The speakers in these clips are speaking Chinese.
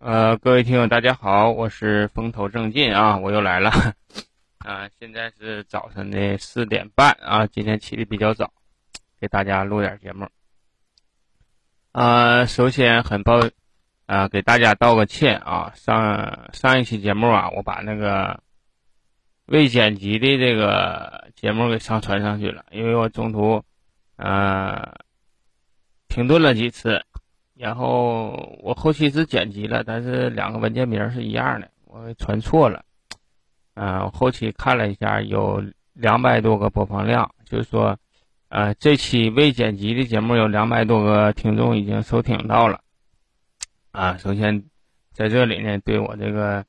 呃，各位听友，大家好，我是风头正劲啊，我又来了 啊。现在是早晨的四点半啊，今天起的比较早，给大家录点节目。啊，首先很抱啊，给大家道个歉啊。上上一期节目啊，我把那个未剪辑的这个节目给上传上去了，因为我中途呃停顿了几次。然后我后期是剪辑了，但是两个文件名是一样的，我传错了。嗯，后期看了一下，有两百多个播放量，就是说，呃，这期未剪辑的节目有两百多个听众已经收听到了。啊，首先在这里呢，对我这个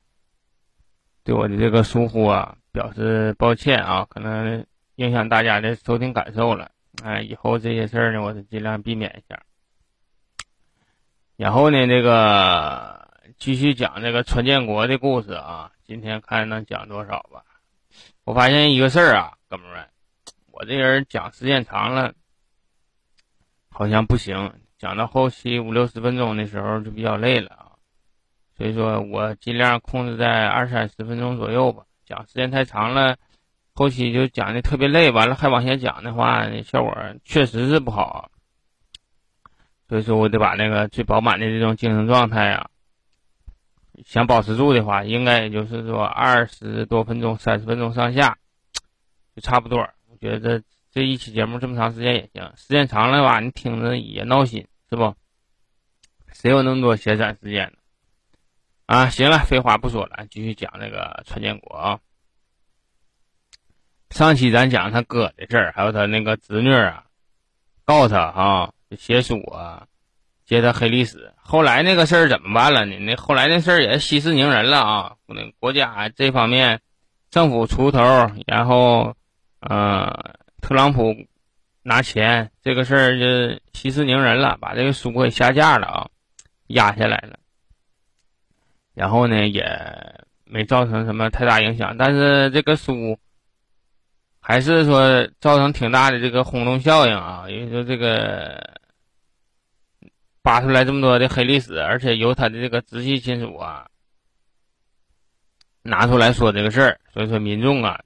对我的这个疏忽啊，表示抱歉啊，可能影响大家的收听感受了。啊，以后这些事儿呢，我是尽量避免一下。然后呢，这个继续讲这个川建国的故事啊。今天看能讲多少吧。我发现一个事儿啊，哥们们，我这人讲时间长了，好像不行。讲到后期五六十分钟的时候就比较累了啊。所以说我尽量控制在二三十分钟左右吧。讲时间太长了，后期就讲的特别累，完了还往下讲的话，效果确实是不好。所以说我得把那个最饱满的这种精神状态啊，想保持住的话，应该也就是说二十多分钟、三十分钟上下，就差不多。我觉得这一期节目这么长时间也行，时间长了吧，你听着也闹心，是不？谁有那么多闲散时间呢？啊，行了，废话不说了，继续讲那个川建国啊。上期咱讲他哥的事儿，还有他那个侄女啊，告他啊。写书啊，接他黑历史。后来那个事儿怎么办了呢？那后来那事儿也息事宁人了啊。那国家这方面政府出头，然后呃，特朗普拿钱，这个事儿就息事宁人了，把这个书给下架了啊，压下来了。然后呢，也没造成什么太大影响，但是这个书还是说造成挺大的这个轰动效应啊，因为说这个。扒出来这么多的黑历史，而且由他的这个直系亲属啊拿出来说这个事儿，所以说民众啊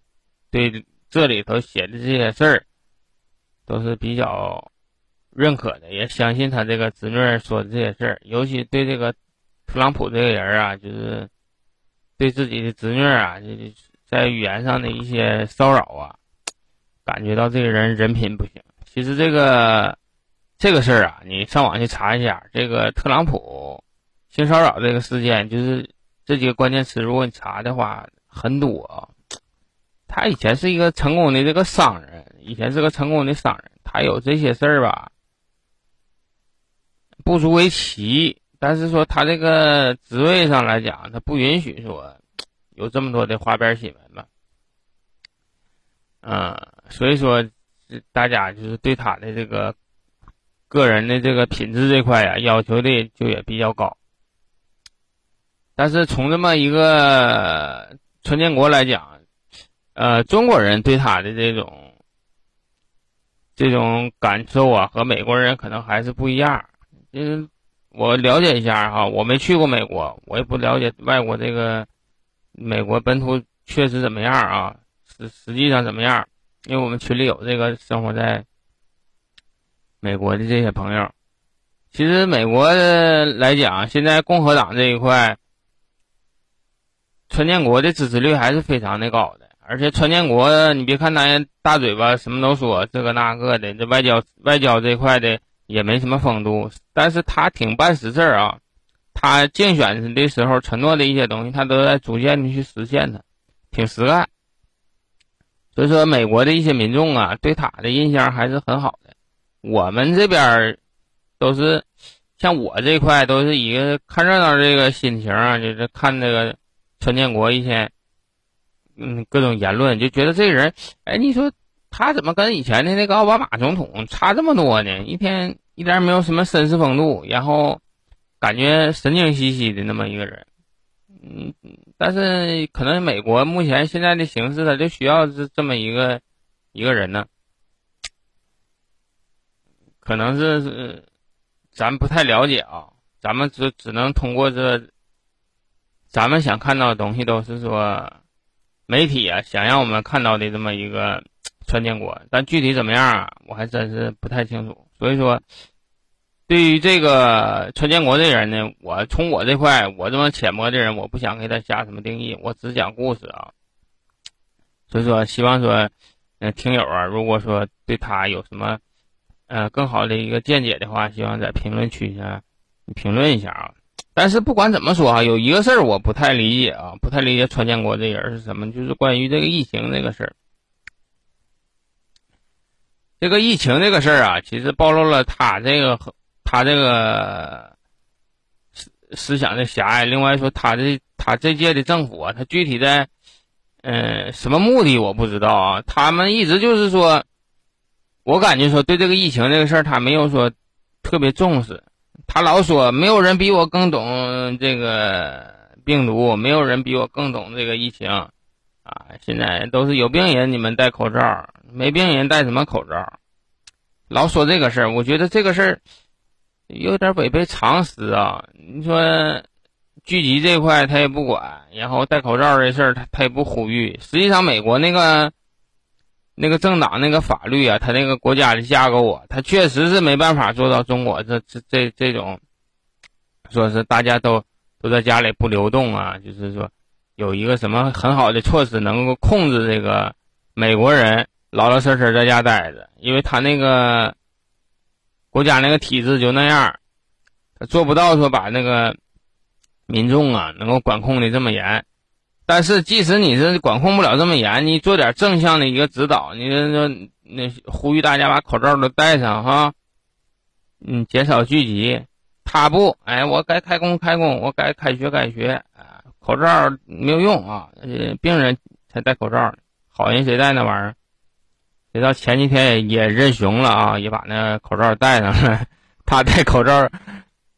对这里头写的这些事儿都是比较认可的，也相信他这个侄女说的这些事儿，尤其对这个特朗普这个人啊，就是对自己的侄女啊，就是在语言上的一些骚扰啊，感觉到这个人人品不行。其实这个。这个事儿啊，你上网去查一下，这个特朗普性骚扰这个事件，就是这几个关键词，如果你查的话，很多。他以前是一个成功的这个商人，以前是个成功的商人，他有这些事儿吧，不足为奇。但是说他这个职位上来讲，他不允许说有这么多的花边新闻嘛。嗯，所以说大家就是对他的这个。个人的这个品质这块呀，要求的就也比较高。但是从这么一个川建国来讲，呃，中国人对他的这种这种感受啊，和美国人可能还是不一样。就是我了解一下哈，我没去过美国，我也不了解外国这个美国本土确实怎么样啊，实实际上怎么样？因为我们群里有这个生活在。美国的这些朋友，其实美国来讲，现在共和党这一块，川建国的支持率还是非常的高的。而且川建国，你别看他大嘴巴，什么都说，这个那个的，这外交外交这一块的也没什么风度，但是他挺办实事啊。他竞选的时候承诺的一些东西，他都在逐渐的去实现，他挺实干。所以说，美国的一些民众啊，对他的印象还是很好的。我们这边都是像我这块都是一个看热闹这个心情啊，就是看那个川建国一天，嗯，各种言论，就觉得这个人，哎，你说他怎么跟以前的那个奥巴马总统差这么多呢？一天一点没有什么绅士风度，然后感觉神经兮兮的那么一个人，嗯，但是可能美国目前现在的形势，他就需要这这么一个一个人呢。可能是是，咱不太了解啊，咱们只只能通过这咱们想看到的东西都是说媒体啊想让我们看到的这么一个川建国，但具体怎么样啊，我还真是不太清楚。所以说，对于这个川建国这人呢，我从我这块，我这么浅薄的人，我不想给他下什么定义，我只讲故事啊。所以说，希望说，嗯，听友啊，如果说对他有什么，呃，更好的一个见解的话，希望在评论区下评论一下啊。但是不管怎么说啊，有一个事儿我不太理解啊，不太理解川建国这人是什么，就是关于这个疫情这个事儿。这个疫情这个事儿啊，其实暴露了他这个他这个思思想的狭隘。另外说，他这他这届的政府啊，他具体在。嗯，什么目的我不知道啊。他们一直就是说，我感觉说对这个疫情这个事儿，他没有说特别重视。他老说没有人比我更懂这个病毒，没有人比我更懂这个疫情啊。现在都是有病人你们戴口罩，没病人戴什么口罩？老说这个事儿，我觉得这个事儿有点违背常识啊。你说。聚集这块他也不管，然后戴口罩这事儿他他也不呼吁。实际上，美国那个那个政党那个法律啊，他那个国家的架构啊，他确实是没办法做到中国这这这这种，说是大家都都在家里不流动啊，就是说有一个什么很好的措施能够控制这个美国人老老实实在家待着，因为他那个国家那个体制就那样，他做不到说把那个。民众啊，能够管控的这么严，但是即使你是管控不了这么严，你做点正向的一个指导，你说那呼吁大家把口罩都戴上哈，嗯，减少聚集。他不，哎，我该开工开工，我该开学开学啊，口罩没有用啊，病人才戴口罩，好人谁戴那玩意儿？谁知道前几天也认熊了啊，也把那口罩戴上了，他戴口罩。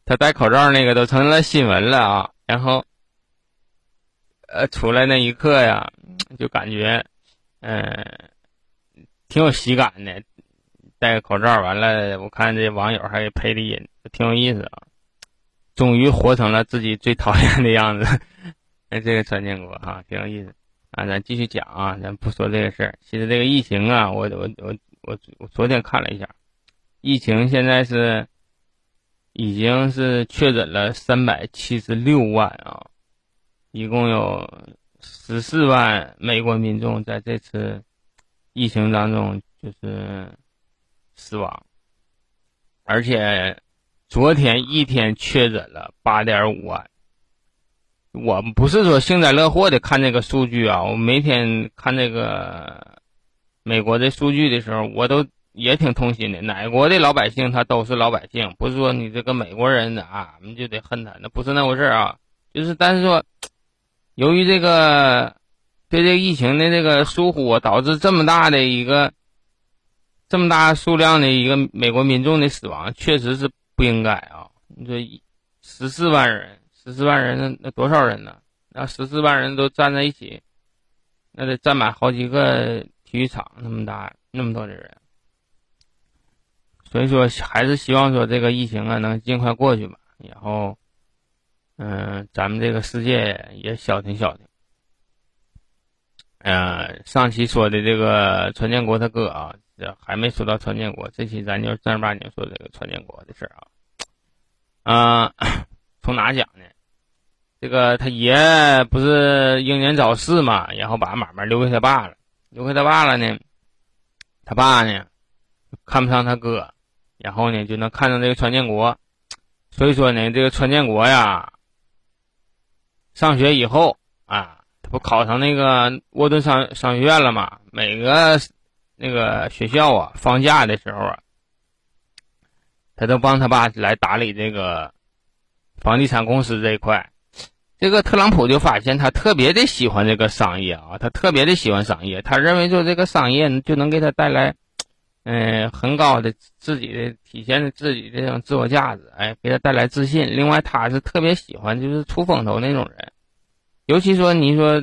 他戴口罩那个都成了新闻了啊，然后，呃，出来那一刻呀，就感觉，嗯，挺有喜感的。戴个口罩完了，我看这网友还配的音，挺有意思啊。终于活成了自己最讨厌的样子。哎，这个川建国哈，挺有意思啊。咱继续讲啊，咱不说这个事儿。其实这个疫情啊，我我我我我昨天看了一下，疫情现在是。已经是确诊了三百七十六万啊，一共有十四万美国民众在这次疫情当中就是死亡，而且昨天一天确诊了八点五万。我不是说幸灾乐祸的看这个数据啊，我每天看这个美国的数据的时候，我都。也挺痛心的，哪国的老百姓他都是老百姓，不是说你这个美国人啊，我们就得恨他，那不是那回事啊。就是，但是说，由于这个对这个疫情的这个疏忽，导致这么大的一个这么大数量的一个美国民众的死亡，确实是不应该啊。你说十四万人，十四万人，那那多少人呢？那十四万人都站在一起，那得占满好几个体育场，那么大那么多的人。所以说，还是希望说这个疫情啊能尽快过去吧。然后，嗯，咱们这个世界也消停消停。呃，上期说的这个川建国他哥啊，这还没说到川建国，这期咱就正儿八经说这个川建国的事儿啊。啊，从哪讲呢？这个他爷不是英年早逝嘛，然后把买卖留给他爸了，留给他爸了呢，他爸呢看不上他哥。然后呢，就能看到这个川建国，所以说呢，这个川建国呀，上学以后啊，他不考上那个沃顿商商学院了吗？每个那个学校啊，放假的时候啊，他都帮他爸来打理这个房地产公司这一块。这个特朗普就发现他特别的喜欢这个商业啊，他特别的喜欢商业，他认为说这个商业就能给他带来。嗯，很高的自己的体现的自己这种自我价值，哎，给他带来自信。另外，他是特别喜欢就是出风头那种人，尤其说你说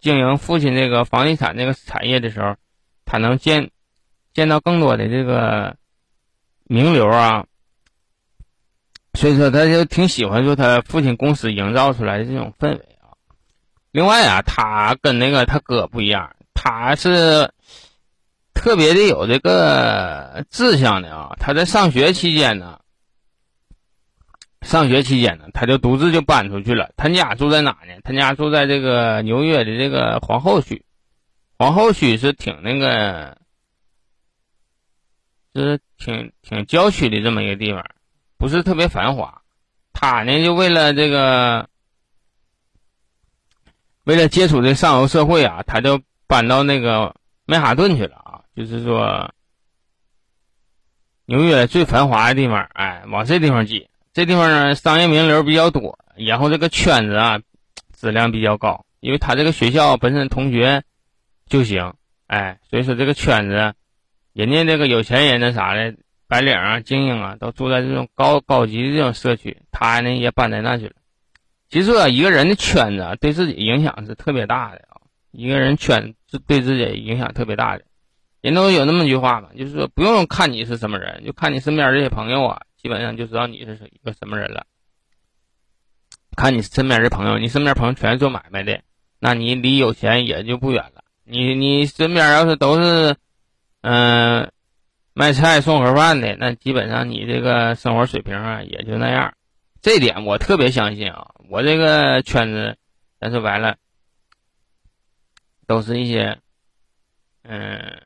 经营父亲这个房地产这个产业的时候，他能见见到更多的这个名流啊，所以说他就挺喜欢说他父亲公司营造出来的这种氛围啊。另外啊，他跟那个他哥不一样，他是特别的有这个志向的啊。他在上学期间呢，上学期间呢，他就独自就搬出去了。他家住在哪呢？他家住在这个纽约的这个皇后区。皇后区是挺那个，就是挺挺郊区的这么一个地方，不是特别繁华。他呢，就为了这个，为了接触这上流社会啊，他就搬到那个曼哈顿去了，就是说纽约最繁华的地方，哎，往这地方挤。这地方呢，商业名流比较多，然后这个圈子啊，质量比较高，因为他这个学校本身同学。就行，哎，所以说这个圈子，人家这个有钱人那啥的，白领啊、精英啊，都住在这种高高级的这种社区，他呢也搬在那去了。其实啊一个人的圈子对自己影响是特别大的啊，一个人圈子对自己影响特别大的。人都有那么句话嘛，就是说不用看你是什么人，就看你身边这些朋友啊，基本上就知道你是一个什么人了。看你身边的朋友，你身边朋友全是做买卖的，那你离有钱也就不远了。你你身边要是都是，嗯，卖菜送盒饭的，那基本上你这个生活水平啊也就那样。这点我特别相信啊，我这个圈子，咱说白了，都是一些，嗯，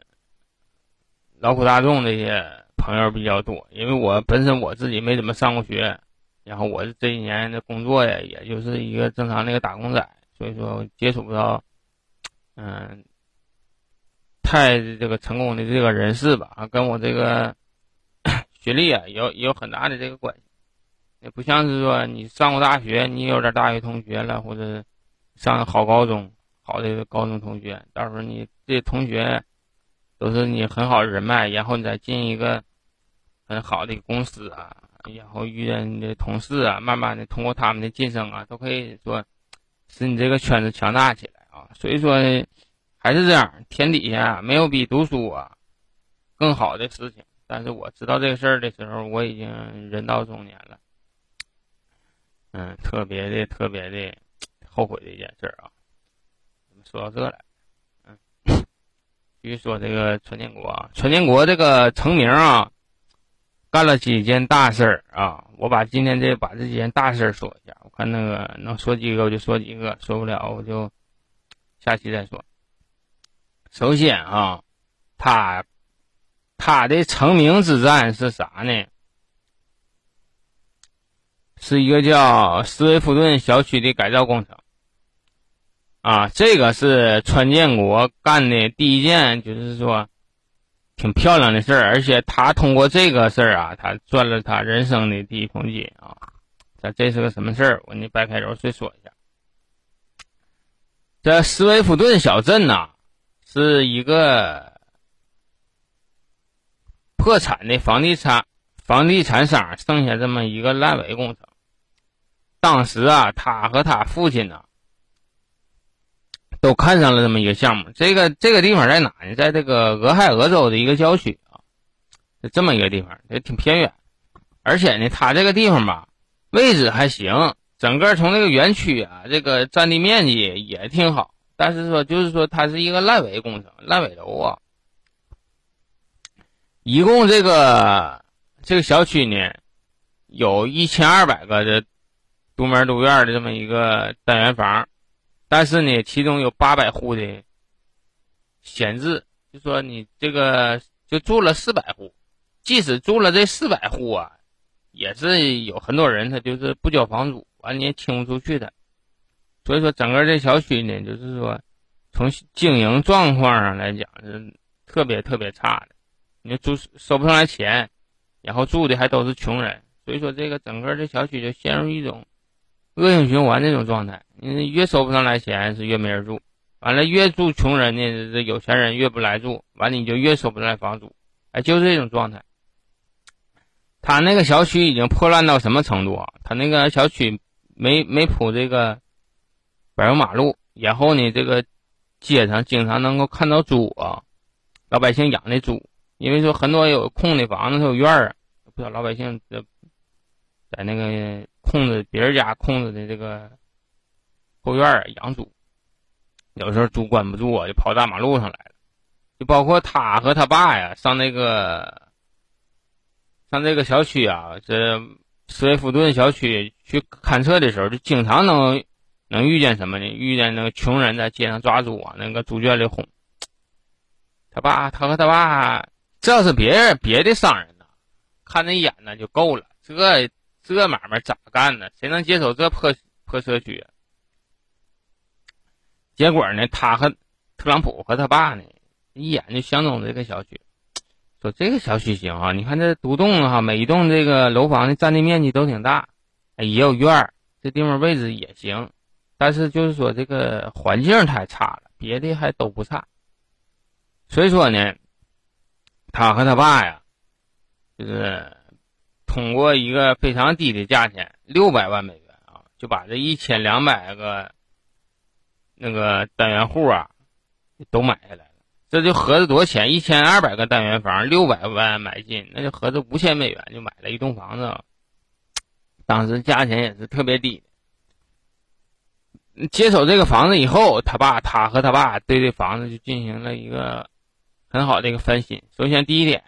劳苦大众这些朋友比较多。因为我本身我自己没怎么上过学，然后我这一年的工作呀，也就是一个正常那个打工仔，所以说接触不到，嗯。太这个成功的这个人士吧，跟我这个 学历啊有也有很大的这个关系，也不像是说你上过大学，你有点大学同学了，或者上好高中，好的高中同学，到时候你这同学都是你很好的人脉，然后你再进一个很好的公司啊，然后遇见你的同事啊，慢慢的通过他们的晋升啊，都可以说使你这个圈子强大起来啊，所以说呢。还是这样，天底下没有比读书啊更好的事情。但是我知道这个事儿的时候，我已经人到中年了，嗯，特别的特别的后悔的一件事啊。说到这来？嗯，继续说这个川建国啊，川建国这个成名啊，干了几件大事儿啊。我把今天这把这几件大事儿说一下，我看那个能说几个我就说几个，说不了我就下期再说。首先啊，他他的成名之战是啥呢？是一个叫斯威夫顿小区的改造工程。啊，这个是川建国干的第一件，就是说挺漂亮的事儿，而且他通过这个事儿啊，他赚了他人生的第一桶金啊。这这是个什么事儿？我给你掰开揉碎说一下。这斯威夫顿小镇呐。是一个破产的房地产房地产商剩下这么一个烂尾工程。当时啊，他和他父亲呢，都看上了这么一个项目。这个这个地方在哪呢？在这个俄亥俄州的一个郊区啊，就这么一个地方，也挺偏远。而且呢，他这个地方吧，位置还行，整个从这个园区啊，这个占地面积也挺好。但是说，就是说，它是一个烂尾工程，烂尾楼啊。一共这个这个小区呢，有一千二百个这独门独院的这么一个单元房，但是呢，其中有八百户的闲置，就说你这个就住了四百户，即使住了这四百户啊，也是有很多人他就是不交房租，完你也清不出去的。所以说，整个这小区呢，就是说，从经营状况上来讲是特别特别差的。你住收不上来钱，然后住的还都是穷人，所以说这个整个这小区就陷入一种恶性循环这种状态。你越收不上来钱，是越没人住；完了，越住穷人呢，这有钱人越不来住，完了你就越收不上来房租。哎，就是这种状态。他那个小区已经破烂到什么程度啊？他那个小区没没铺这个。柏油马路，然后呢，这个街上经常能够看到猪啊，老百姓养的猪，因为说很多有空的房子、有院儿啊，不少老百姓在那个空着别人家空着的这个后院儿养猪，有时候猪关不住啊，就跑大马路上来了。就包括他和他爸呀，上那个上这个小区啊，这斯威夫顿小区去勘测的时候，就经常能能遇见什么呢？遇见那个穷人在街上抓猪啊，那个猪圈里哄。他爸，他和他爸，这要是别人别的商人呢，看那眼呢就够了。这这买卖咋干呢？谁能接手这破破社区？结果呢，他和特朗普和他爸呢，一眼就相中这个小区，说这个小区行啊。你看这独栋哈，每一栋这个楼房的占地面积都挺大，也有院儿，这地方位置也行，但是就是说这个环境太差了，别的还都不差。所以说呢，他和他爸呀，就是通过一个非常低的价钱，六百万美元啊，就把这一千两百个那个单元户啊都买下来了。这就合着多少钱？一千二百个单元房，六百万买进，那就合着五千美元就买了一栋房子。当时价钱也是特别低。接手这个房子以后，他爸他和他爸对这房子就进行了一个。很好的一个翻新。首先，第一点，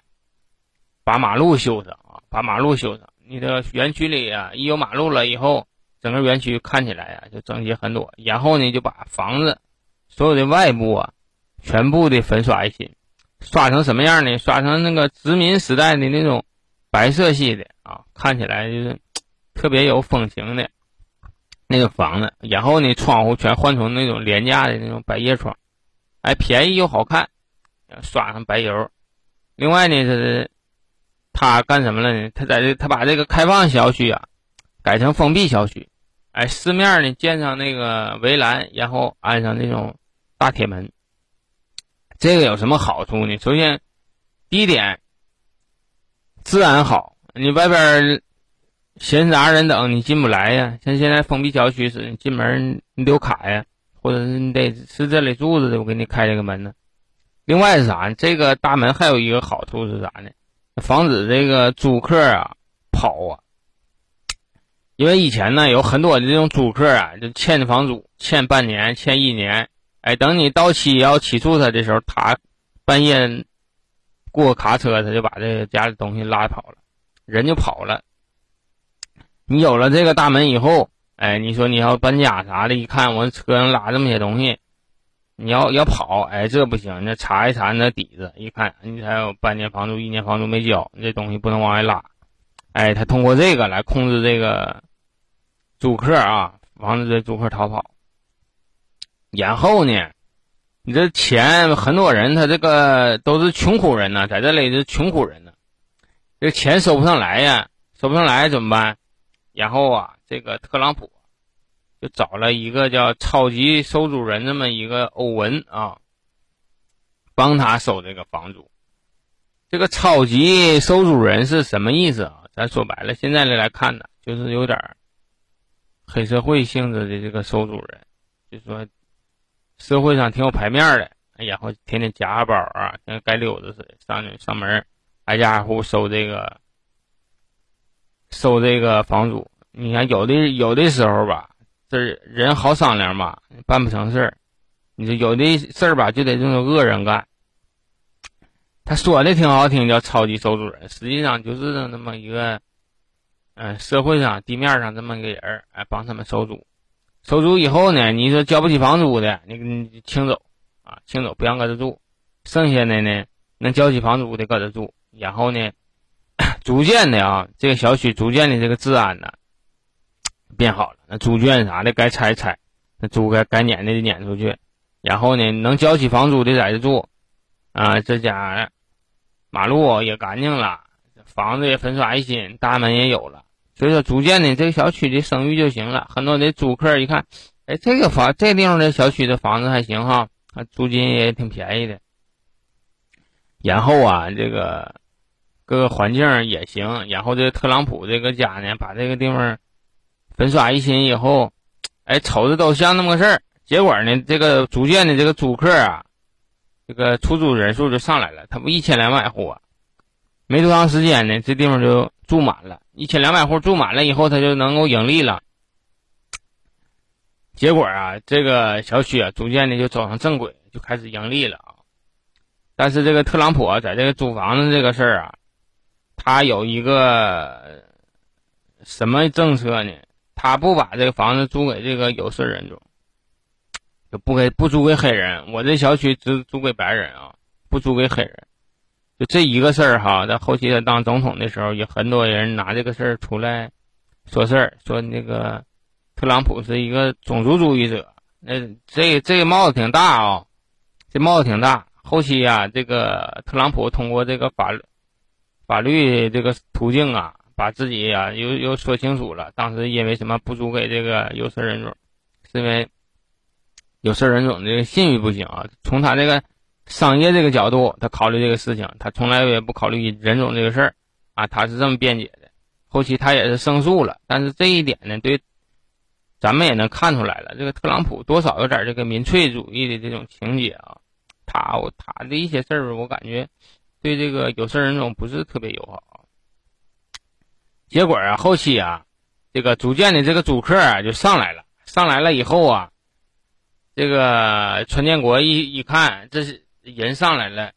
把马路修上，把马路修上。你的园区里啊，一有马路了以后，整个园区看起来呀就整洁很多。然后呢，就把房子所有的外部啊，全部的粉刷一新，刷成什么样呢？刷成那个殖民时代的那种白色系的啊，看起来就是特别有风情的那个房子。然后呢，窗户全换成那种廉价的那种百叶窗，哎，便宜又好看。刷上白油，另外呢，是他干什么了呢？他在这，他把这个开放小区啊改成封闭小区，哎，四面呢建上那个围栏，然后安上那种大铁门。这个有什么好处呢？首先，第一点，治安好，你外边闲杂人等你进不来呀。像现在封闭小区似的，进门你得有卡呀，或者是你得是这里住着的，我给你开这个门呢。另外是啥呢？这个大门还有一个好处是啥呢？防止这个租客啊跑啊。因为以前呢有很多的这种租客啊，就欠房租，欠半年，欠一年。哎，等你到期要起诉他的时候，他半夜过卡车，他就把这个家里东西拉跑了，人就跑了。你有了这个大门以后，哎，你说你要搬家啥的，一看我车上拉这么些东西。你要要跑，哎，这不行，那查一查你那底子，一看你还有半年房租、一年房租没交，这东西不能往外拉，哎，他通过这个来控制这个租客啊，防止这租客逃跑。然后呢，你这钱很多人他这个都是穷苦人呢，在这里是穷苦人呢，这钱收不上来呀，收不上来怎么办？然后啊，这个特朗普。就找了一个叫超级收租人这么一个欧文啊，帮他收这个房租。这个超级收租人是什么意思啊？咱说白了，现在来看呢，就是有点黑社会性质的这个收租人，就说社会上挺有牌面的，然后天天夹个包啊，像街溜子似的，上去上门挨家挨户收这个收这个房租。你看有的有的时候吧。这人好商量吧，办不成事儿。你说有的事儿吧，就得这种恶人干。他说的挺好听，叫超级收租人，实际上就是那么一个，嗯，社会上地面上这么一个人，哎，帮他们收租。收租以后呢，你说交不起房租的，你你清走啊，清走，不让搁这住。剩下的呢，能交起房租的搁这住。然后呢，逐渐的啊，这个小区逐渐的这个治安呢。变好了，那猪圈啥的该拆拆，那猪该该撵的得撵出去，然后呢，能交起房租的在这住，啊，这家马路也干净了，房子也粉刷一新，大门也有了，所以说逐渐的这个小区的声誉就行了。很多的租客一看，哎，这个房这地方的小区的房子还行哈，租金也挺便宜的，然后啊，这个各个环境也行，然后这特朗普这个家呢，把这个地方。粉刷一新以后，哎，瞅着都像那么个事儿。结果呢，这个逐渐的这个租客啊，这个出租人数就上来了。他不一千两百户啊，没多长时间呢，这地方就住满了，一千两百户住满了以后，他就能够盈利了。结果啊，这个小区啊，逐渐的就走上正轨，就开始盈利了啊。但是这个特朗普啊，在这个租房子这个事儿啊，他有一个什么政策呢？他不把这个房子租给这个有色人种，就不给不租给黑人。我这小区只租给白人啊，不租给黑人。就这一个事儿哈，在后期他当总统的时候，也很多人拿这个事儿出来说事儿，说那个。特朗普是一个种族主义者，那这这个帽子挺大啊，这帽子挺大。后期呀，这个特朗普通过这个法律法律这个途径啊，把自己呀又又说清楚了。当时因为什么不租给这个有色人种，是因为有色人种这个信誉不行啊。从他这个商业这个角度，他考虑这个事情，他从来也不考虑人种这个事儿啊，他是这么辩解的。后期他也是胜诉了，但是这一点呢，对。咱们也能看出来了，这个特朗普多少有点这个民粹主义的这种情节啊，他我他的一些事儿，我感觉对这个有色人种不是特别友好。结果啊，后期啊，这个逐渐的这个租客啊就上来了，上来了以后啊，这个川建国一一看，这是人上来了，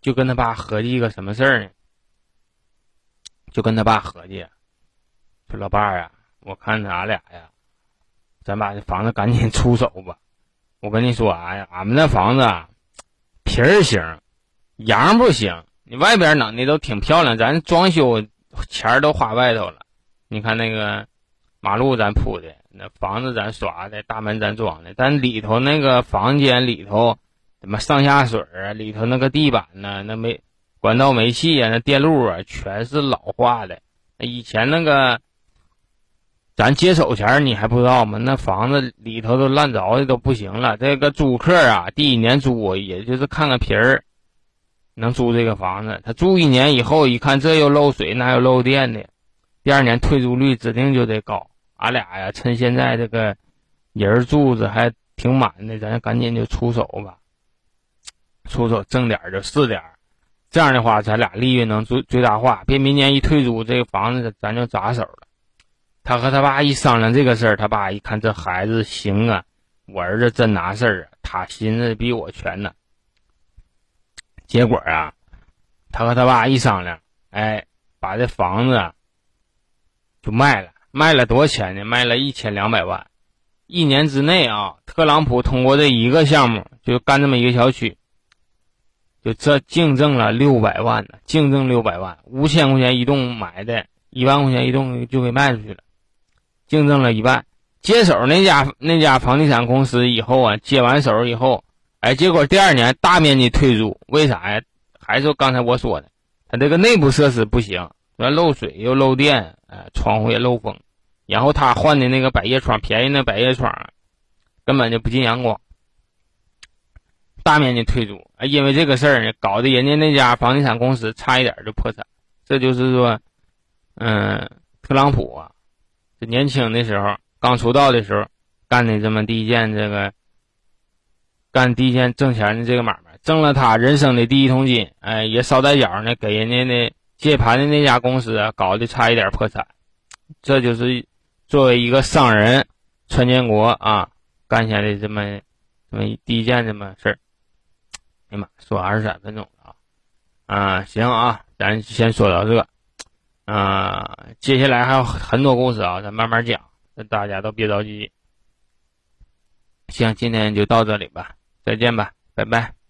就跟他爸合计一个什么事儿呢？就跟他爸合计，说老伴儿啊，我看咱俩呀。咱把这房子赶紧出手吧！我跟你说啊，俺们那房子皮儿行，阳不行。你外边弄的都挺漂亮，咱装修钱儿都花外头了。你看那个马路咱铺的，那房子咱刷的，大门咱装的，但里头那个房间里头，什么上下水啊，里头那个地板呢，那煤管道煤气啊，那电路啊，全是老化的。以前那个。咱接手前你还不知道吗？那房子里头都烂着的都不行了。这个租客啊，第一年租也就是看看皮儿，能租这个房子。他住一年以后，一看这又漏水，那又漏电的，第二年退租率指定就得高。俺俩呀，趁现在这个人住着还挺满的，咱赶紧就出手吧，出手挣点就是点这样的话，咱俩利润能最最大化。别明年一退租，这个房子咱就砸手了。他和他爸一商量这个事儿，他爸一看这孩子行啊，我儿子真拿事儿啊，他心思比我全呢。结果啊，他和他爸一商量，哎，把这房子就卖了，卖了多少钱呢？卖了一千两百万。一年之内啊，特朗普通过这一个项目，就干这么一个小区，就这净挣了六百万呢，净挣六百万，五千块钱一栋买的，一万块钱一栋就给卖出去了。净挣了一半，接手那家那家房地产公司以后啊，接完手以后，哎，结果第二年大面积退租，为啥呀？还是刚才我说的，他这个内部设施不行，要漏水又漏电，哎，窗户也漏风，然后他换的那个百叶窗，便宜那百叶窗，根本就不进阳光，大面积退租，哎，因为这个事儿呢，搞得人家那家房地产公司差一点就破产，这就是说，嗯，特朗普啊。这年轻的时候，刚出道的时候，干的这么第一件这个，干第一件挣钱的这个买卖，挣了他人生的第一桶金，哎，也捎带脚呢，给人家的接盘的那家公司，搞得差一点破产。这就是作为一个商人，川建国啊，干下的这么这么第一件这么事儿。哎妈，说二十三分钟了啊！啊，行啊，咱先说到这。啊，接下来还有很多故事啊，咱慢慢讲，大家都别着急。行，今天就到这里吧，再见吧，拜拜。